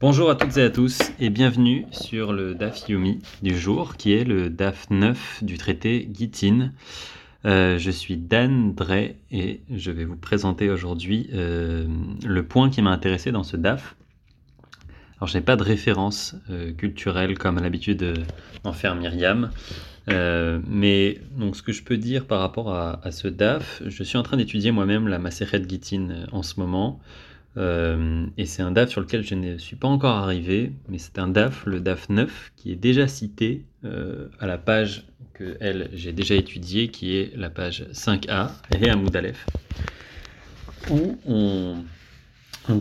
Bonjour à toutes et à tous et bienvenue sur le DAF Yumi du jour qui est le DAF 9 du traité Gittin. Euh, je suis Dan Drey et je vais vous présenter aujourd'hui euh, le point qui m'a intéressé dans ce DAF. Alors je n'ai pas de référence euh, culturelle comme à l'habitude d'en faire Myriam, mais donc ce que je peux dire par rapport à, ce DAF, je suis en train d'étudier moi-même la Maseret Gittin en ce moment. Euh, et c'est un DAF sur lequel je ne suis pas encore arrivé, mais c'est un DAF, le DAF 9, qui est déjà cité euh, à la page que j'ai déjà étudiée, qui est la page 5a, et Aleph, où on,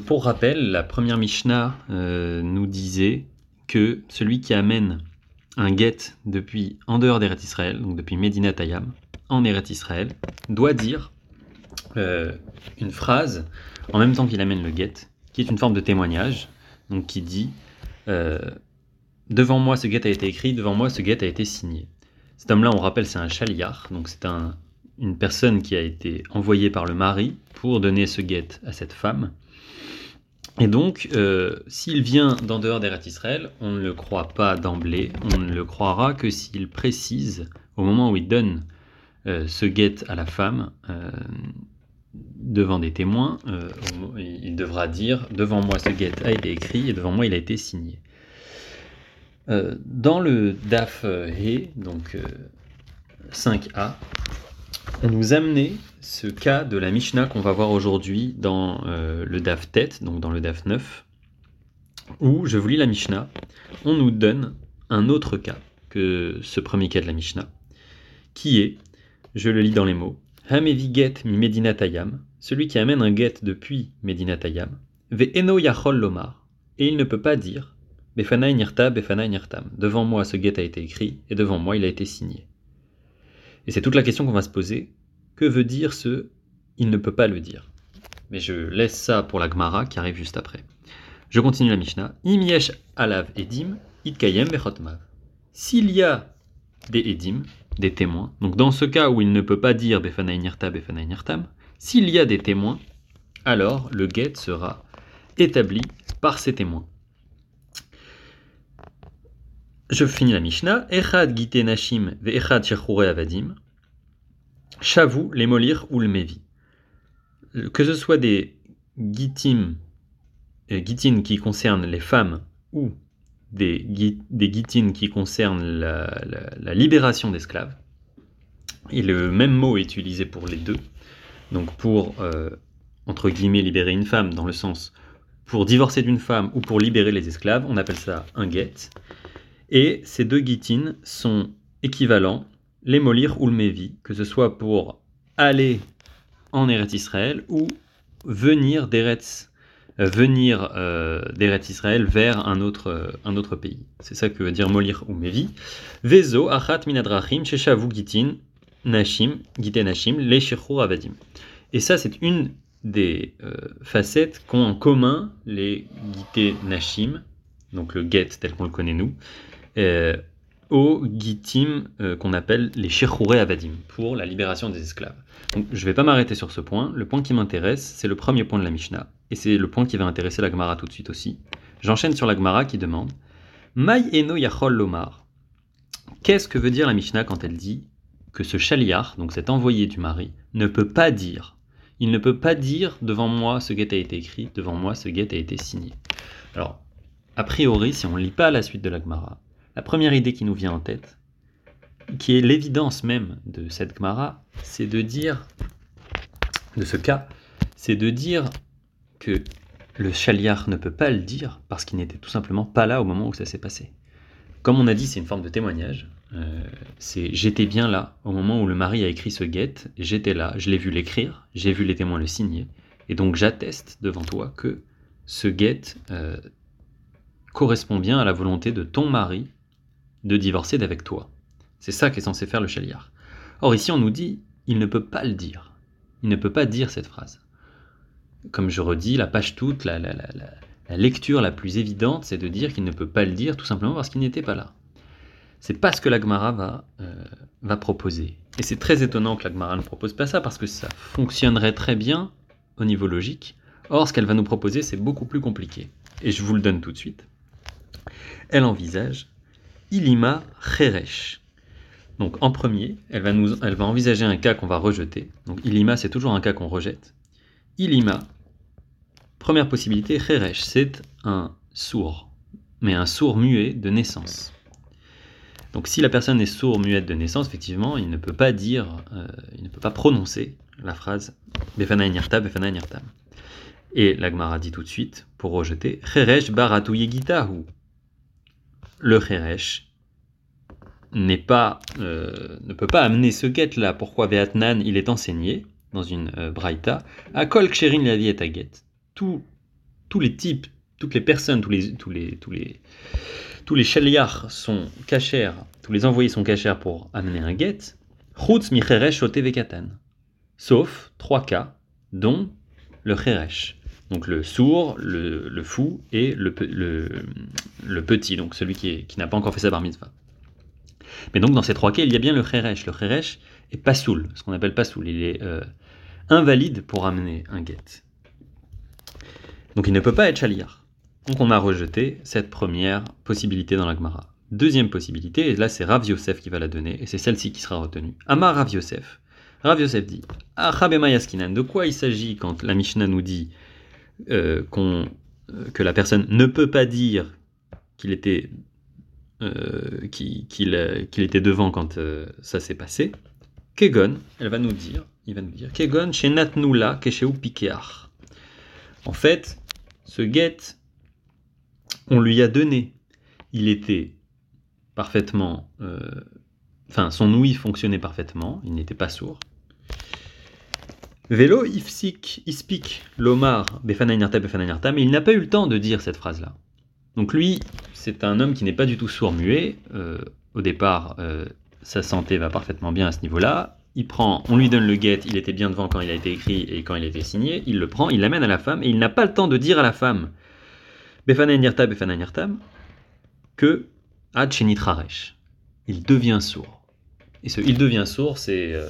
pour rappel, la première Mishnah euh, nous disait que celui qui amène un guet depuis en dehors d'Eret Israël, donc depuis Medina Tayam, en Eret Israël, doit dire une phrase en même temps qu'il amène le guet, qui est une forme de témoignage, donc qui dit euh, Devant moi ce guet a été écrit, devant moi ce guet a été signé. Cet homme-là, on rappelle, c'est un chaliar, donc c'est un, une personne qui a été envoyée par le mari pour donner ce guet à cette femme. Et donc, euh, s'il vient d'en dehors d'Eretz Israël, on ne le croit pas d'emblée, on ne le croira que s'il précise, au moment où il donne euh, ce guet à la femme, devant des témoins, euh, il devra dire devant moi ce guet a été écrit et devant moi il a été signé. Euh, dans le DAF He, donc 5a, euh, on nous amenait ce cas de la Mishnah qu'on va voir aujourd'hui dans le DAF Tête, donc dans le DAF 9, où, je vous lis la Mishnah, on nous donne un autre cas que ce premier cas de la Mishnah, qui est, je le lis dans les mots, Hamevi get mi Medinatayam, celui qui amène un get depuis Medinatayam, ve eno yachol lomar, et il ne peut pas dire Befanaï nirta, Befanaï nirtam. Devant moi, ce get a été écrit, et devant moi, il a été signé. Et c'est toute la question qu'on va se poser. Que veut dire ce il ne peut pas le dire Mais je laisse ça pour la Gemara qui arrive juste après. Je continue la Mishnah. Im alav edim, itkayem bechotmav. S'il y a des edim, des témoins. Donc dans ce cas où il ne peut pas dire Befanaï Nirta, s'il y a des témoins, alors le guet sera établi par ces témoins. Je finis la Mishnah. Echad gite nashim ve echad avadim. Shavu, les molir ou le mevi. Que ce soit des gitim, euh, gitin qui concernent les femmes ou des, des qui concernent la, libération d'esclaves. Et le même mot est utilisé pour les deux. Donc pour, euh, entre guillemets, libérer une femme, dans le sens pour divorcer d'une femme ou pour libérer les esclaves, on appelle ça un guet. Et ces deux guitines sont équivalents, les molir ou le mévi, que ce soit pour aller en Eretz Israël ou venir d'Eretz venir euh, Israël vers un autre, euh, un autre pays. C'est ça que veut dire Molir ou Mevi. Vezo, Achat Minadrachim, Sheshavu Gitin, Nashim, Gite Nashim. Et ça, c'est une des facettes qu'ont en commun les Gite Nashim, donc le get tel qu'on le connaît nous, aux Gitim qu'on appelle les Shechuré Avadim, pour la libération des esclaves. Je ne vais pas m'arrêter sur ce point. Le point qui m'intéresse, c'est le premier point de la Mishnah. Et c'est le point qui va intéresser la Gemara tout de suite aussi. J'enchaîne sur la Gemara qui demande Mai eno yachol lomar. Qu'est-ce que veut dire la Mishnah quand elle dit que ce chaliar, donc cet envoyé du mari, ne peut pas dire il ne peut pas dire devant moi ce guet a été écrit, devant moi ce guet a été signé. Alors, a priori, si on ne lit pas la suite de la Gemara, la première idée qui nous vient en tête, qui est l'évidence même de cette Gemara, c'est de dire, de ce cas, c'est de dire que le chaliar ne peut pas le dire parce qu'il n'était tout simplement pas là au moment où ça s'est passé. Comme on a dit, c'est une forme de témoignage. Euh, c'est j'étais bien là au moment où le mari a écrit ce guet, j'étais là, je l'ai vu l'écrire, j'ai vu les témoins le signer, et donc j'atteste devant toi que ce guet euh, correspond bien à la volonté de ton mari de divorcer d'avec toi. C'est ça qu'est censé faire le chaliar. Or ici on nous dit, il ne peut pas le dire. Il ne peut pas dire cette phrase comme je redis, la page toute, la, lecture la plus évidente, c'est de dire qu'il ne peut pas le dire tout simplement parce qu'il n'était pas là. C'est pas ce que l'Agmara va, euh, va proposer. Et c'est très étonnant que l'Agmara ne propose pas ça parce que ça fonctionnerait très bien au niveau logique. Or, ce qu'elle va nous proposer, c'est beaucoup plus compliqué. et je vous le donne tout de suite. Elle envisage Ilima Cheresh. Donc en premier, elle va, envisager un cas qu'on va rejeter. Donc Ilima, c'est toujours un cas qu'on rejette. Ilima, première possibilité, Cheresh, c'est un sourd, mais un sourd muet de naissance. Donc si la personne est sourd muette de naissance, effectivement, il ne peut pas dire, euh, il ne peut pas prononcer la phrase Befana Befana Et l'Agmara dit tout de suite, pour rejeter, Cheresh baratu yegitahu. Le Cheresh n'est pas, euh, ne peut pas amener ce get là. Pourquoi Veatnan il est enseigné dans une euh, braïta? À kol ksherin la get. Tous, tous les types, toutes les personnes, tous les, tous les, tous les, tous les chaliars sont cachers, tous les envoyés sont cachers pour amener un get. Chutz mi vekatan. Sauf trois cas, dont le cheresh. Donc le sourd, le, fou et le, petit, donc celui qui, n'a pas encore fait sa bar mitzvah. Mais donc dans ces trois cas, il y a bien le Kheresh. Le Kheresh est pasoul, ce qu'on appelle pasoul. Il est euh, invalide pour amener un get. Donc il ne peut pas être chaliar. Donc on a rejeté cette première possibilité dans la Gemara. Deuxième possibilité, et là c'est Rav Yosef qui va la donner, et c'est celle-ci qui sera retenue. Amar Rav Yosef. Rav Yosef dit Yaskinan, de quoi il s'agit quand la Mishnah nous dit euh, euh, que la personne ne peut pas dire qu'il était euh, qu'il était devant quand ça s'est passé. Kegon, elle va nous dire, il va nous dire, Kegon chez Natnula Kesheu Pikeach. En fait, ce get, on lui a donné. Il était parfaitement. Euh, enfin, son ouïe fonctionnait parfaitement, il n'était pas sourd. Vélo ifsik ispik lomar befananirta, mais il n'a pas eu le temps de dire cette phrase-là. Donc lui, c'est un homme qui n'est pas du tout sourd-muet. Euh, au départ, euh, sa santé va parfaitement bien à ce niveau-là. Il prend, on lui donne le guet, il était bien devant quand il a été écrit et quand il a été signé. Il le prend, il l'amène à la femme et il n'a pas le temps de dire à la femme que Ad Il devient sourd. Et ce il devient sourd, c'est euh,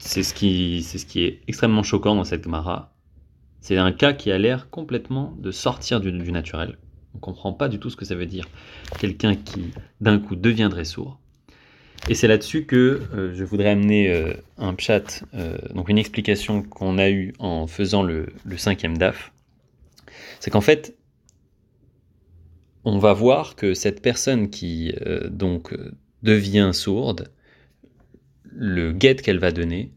c'est ce, qui, ce qui est extrêmement choquant dans cette Gemara. C'est un cas qui a l'air complètement de sortir du, naturel. On ne comprend pas du tout ce que ça veut dire. Quelqu'un qui d'un coup deviendrait sourd. Et c'est là-dessus que euh, je voudrais amener euh, un chat, euh, donc une explication qu'on a eue en faisant le, cinquième DAF. C'est qu'en fait, on va voir que cette personne qui donc devient sourde, le get qu'elle va donner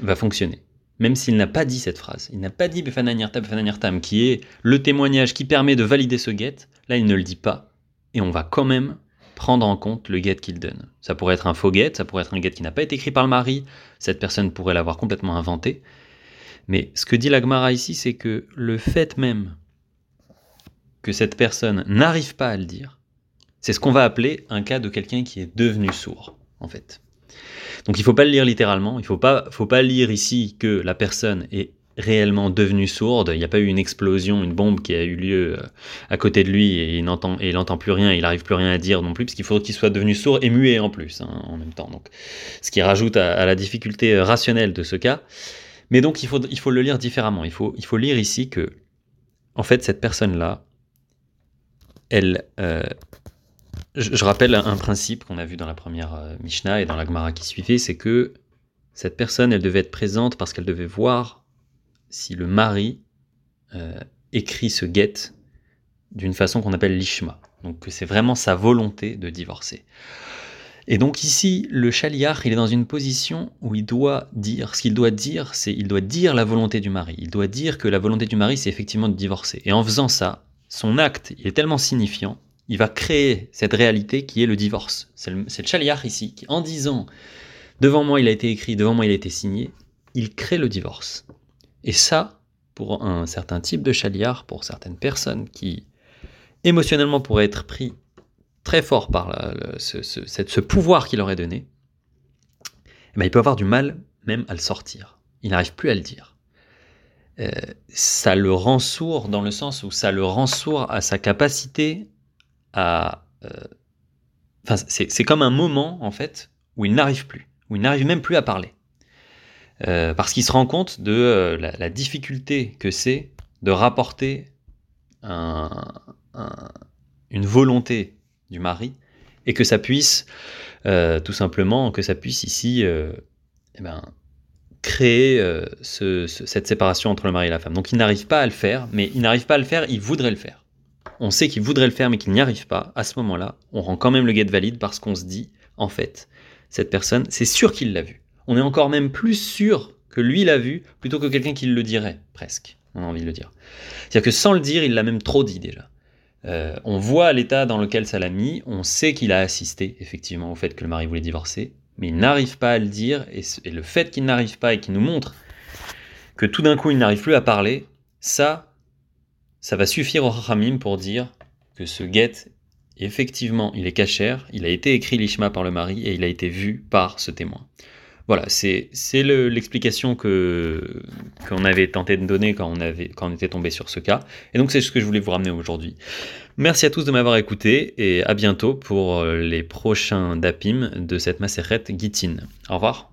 va fonctionner même s'il n'a pas dit cette phrase. Il n'a pas dit Befananirtam, Befananirtam, qui est le témoignage qui permet de valider ce get. Là, il ne le dit pas. Et on va quand même prendre en compte le get qu'il donne. Ça pourrait être un faux get, ça pourrait être un get qui n'a pas été écrit par le mari. Cette personne pourrait l'avoir complètement inventé. Mais ce que dit l'Agmara ici, c'est que le fait même que cette personne n'arrive pas à le dire, c'est ce qu'on va appeler un cas de quelqu'un qui est devenu sourd, en fait. Donc il ne faut pas le lire littéralement, il ne faut pas, faut pas lire ici que la personne est réellement devenue sourde, il n'y a pas eu une explosion, une bombe qui a eu lieu euh, à côté de lui et il n'entend il plus rien, il n'arrive plus rien à dire non plus, parce qu'il faut qu'il soit devenu sourd et muet en plus hein, en même temps. Donc, ce qui rajoute à, la difficulté euh, rationnelle de ce cas. Mais donc il faut, il faut le lire différemment. Il faut, il faut lire ici que, en fait, cette personne-là, elle, euh, je, rappelle un principe qu'on a vu dans la première euh, Mishnah et dans la Gemara qui suivait, c'est que cette personne, elle devait être présente parce qu'elle devait voir si le mari euh, écrit ce get d'une façon qu'on appelle l'ishma. Donc que c'est vraiment sa volonté de divorcer. Et donc ici, le chaliar, il est dans une position où il doit dire, ce qu'il doit dire, c'est il doit dire la volonté du mari. Il doit dire que la volonté du mari, c'est effectivement de divorcer. Et en faisant ça, son acte, il est tellement signifiant il va créer cette réalité qui est le divorce. C'est le, le ici qui, en disant devant moi il a été écrit, devant moi il a été signé, il crée le divorce. Et ça, pour un certain type de chaliar, pour certaines personnes qui émotionnellement pourraient être pris très fort par ce, pouvoir qu'il leur est donné, eh ben, il peut avoir du mal même à le sortir. Il n'arrive plus à le dire. Euh, ça le rend sourd dans le sens où ça le rend sourd à sa capacité Euh, c'est comme un moment, en fait, où il n'arrive plus, où il n'arrive même plus à parler. Euh, parce qu'il se rend compte de euh, la, difficulté que c'est de rapporter une volonté du mari et que ça puisse, tout simplement, que ça puisse ici eh ben, créer cette séparation entre le mari et la femme. Donc il n'arrive pas à le faire, mais il n'arrive pas à le faire, il voudrait le faire. On sait qu'il voudrait le faire, mais qu'il n'y arrive pas. À ce moment-là, on rend quand même le guet valide parce qu'on se dit, en fait, cette personne, c'est sûr qu'il l'a vu. On est encore même plus sûr que lui l'a vu plutôt que quelqu'un qui le dirait, presque. On a envie de le dire. C'est-à-dire que sans le dire, il l'a même trop dit déjà. Euh, on voit l'état dans lequel ça l'a mis, on sait qu'il a assisté effectivement au fait que le mari voulait divorcer, mais il n'arrive pas à le dire, et, le fait qu'il n'arrive pas et qu'il nous montre que tout d'un coup il n'arrive plus à parler, ça, ça va suffire au Ramim pour dire que ce guet, effectivement, il est cachère, il a été écrit l'ishma par le mari et il a été vu par ce témoin. Voilà, c'est l'explication qu'on avait tenté de donner quand on, était tombé sur ce cas. Et donc c'est ce que je voulais vous ramener aujourd'hui. Merci à tous de m'avoir écouté et à bientôt pour les prochains dapim de cette macérette Gitin. Au revoir.